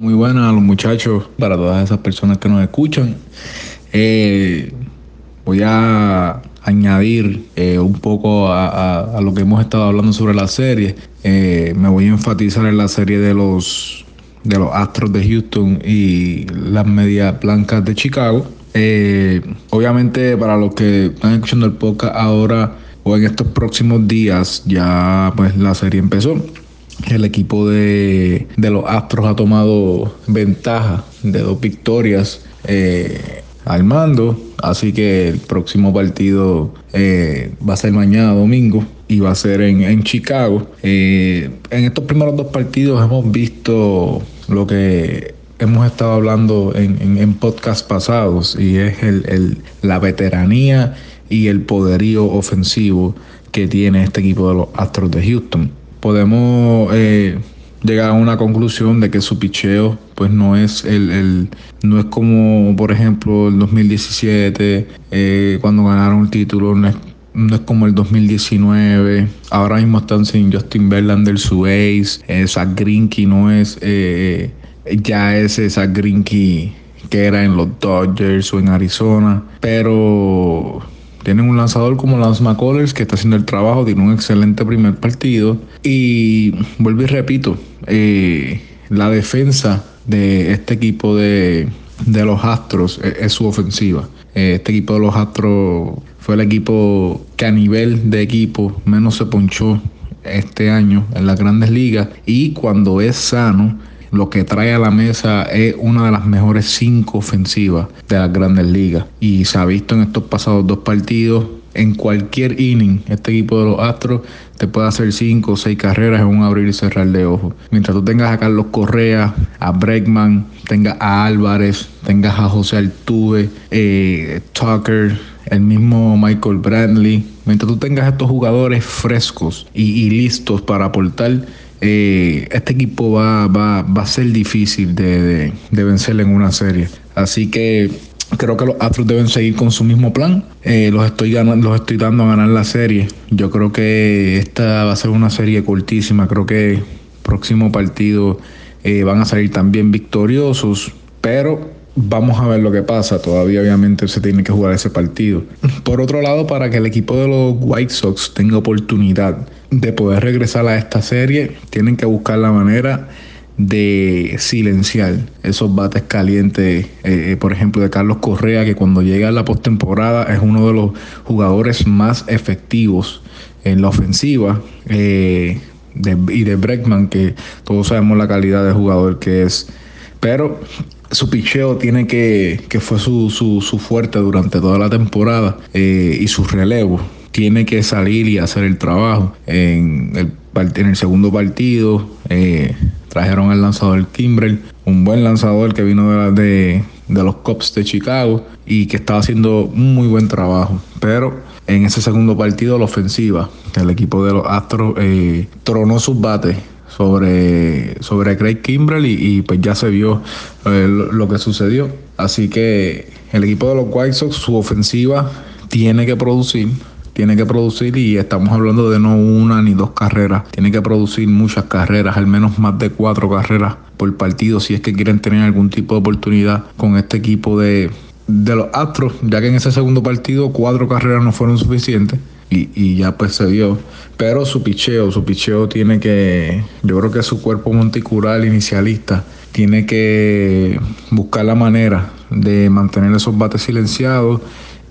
Muy buenas a los muchachos, para todas esas personas que nos escuchan. Eh, voy a añadir eh, un poco a, lo que hemos estado hablando sobre la serie. Eh, me voy a enfatizar en la serie de los de los Astros de Houston y las Medias Blancas de Chicago. obviamente para los que están escuchando el podcast ahora o en estos próximos días ya pues la serie empezó el equipo de, los Astros ha tomado ventaja de dos victorias eh, al mando. Así que el próximo partido eh, va a ser mañana domingo y va a ser en, Chicago. Eh, en estos primeros dos partidos hemos visto lo que hemos estado hablando en, en, podcasts pasados y es el, la veteranía y el poderío ofensivo que tiene este equipo de los Astros de Houston podemos eh, llegar a una conclusión de que su picheo pues no es el, no es como por ejemplo el 2017 eh, cuando ganaron el título no es, como el 2019 ahora mismo están sin Justin Verlander su ace eh, Zach Greinke no es eh, ya ese Zach Greinke que era en los Dodgers o en Arizona pero tienen un lanzador como Lance McCullers que está haciendo el trabajo, tiene un excelente primer partido. Y vuelvo y repito, eh, la defensa de este equipo de, los Astros es, su ofensiva. Eh, este equipo de los Astros fue el equipo que a nivel de equipo menos se ponchó este año en las grandes ligas y cuando es sano lo que trae a la mesa es una de las mejores cinco ofensivas de las grandes ligas. Y se ha visto en estos pasados dos partidos, en cualquier inning, este equipo de los Astros te puede hacer cinco o seis carreras en un abrir y cerrar de ojos. Mientras tú tengas a Carlos Correa, a Bregman, tengas a Álvarez, tengas a José Altuve, eh, Tucker, el mismo Michael Bradley, mientras tú tengas estos jugadores frescos y listos para aportar eh, este equipo va, va, va, a ser difícil de, de, vencer en una serie. Así que creo que los Astros deben seguir con su mismo plan. Eh, los, estoy dando a ganar la serie. Yo creo que esta va a ser una serie cortísima. Creo que próximo partido eh, van a salir también victoriosos. Pero Vamos a ver lo que pasa. Todavía obviamente se tiene que jugar ese partido. Por otro lado, para que el equipo de los White Sox tenga oportunidad de poder regresar a esta serie, tienen que buscar la manera de silenciar esos bates calientes, eh, por ejemplo, de Carlos Correa, que cuando llega a la postemporada es uno de los jugadores más efectivos en la ofensiva, eh, y de Breckman, que todos sabemos la calidad de jugador que es. Pero su picheo tiene que, que fue su, su, su fuerte durante toda la temporada, eh, y su relevo tiene que salir y hacer el trabajo. En el, en el segundo partido eh, trajeron al lanzador Kimbrel, un buen lanzador que vino de, de, los Cubs de Chicago y que estaba haciendo un muy buen trabajo. Pero en ese segundo partido, la ofensiva, el equipo de los Astros eh, tronó sus bates sobre, sobre Craig Kimbrell y, pues ya se vio eh, lo, que sucedió. Así que el equipo de los White Sox, su ofensiva tiene que producir, tiene que producir y estamos hablando de no una ni dos carreras, tiene que producir muchas carreras, al menos más de cuatro carreras por partido si es que quieren tener algún tipo de oportunidad con este equipo de, de los Astros, ya que en ese segundo partido cuatro carreras no fueron suficientes y, ya pues se dio. Pero su picheo, su picheo tiene que, yo creo que su cuerpo monticular inicialista tiene que buscar la manera de mantener esos bates silenciados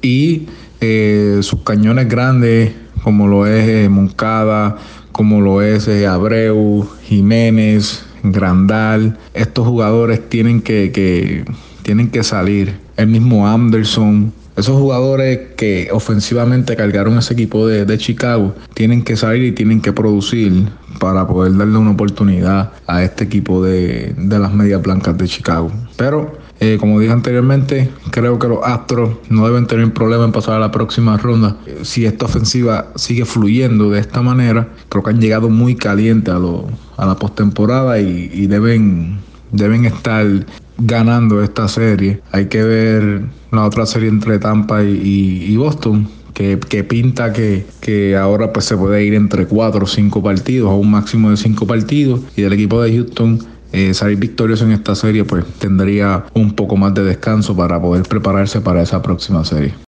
y eh, sus cañones grandes, como lo es eh, Moncada, como lo es eh, Abreu, Jiménez, Grandal, estos jugadores tienen que, que, tienen que salir. El mismo Anderson, esos jugadores que ofensivamente cargaron ese equipo de, Chicago tienen que salir y tienen que producir para poder darle una oportunidad a este equipo de, las medias blancas de Chicago. Pero, eh, como dije anteriormente, creo que los Astros no deben tener problema en pasar a la próxima ronda. Si esta ofensiva sigue fluyendo de esta manera, creo que han llegado muy calientes a, a la postemporada y, y deben, deben estar ganando esta serie. Hay que ver la otra serie entre Tampa y, Boston. Que, pinta que, que, ahora pues se puede ir entre cuatro o cinco partidos, a un máximo de cinco partidos. Y del equipo de Houston eh, salir victorioso en esta serie, pues tendría un poco más de descanso para poder prepararse para esa próxima serie.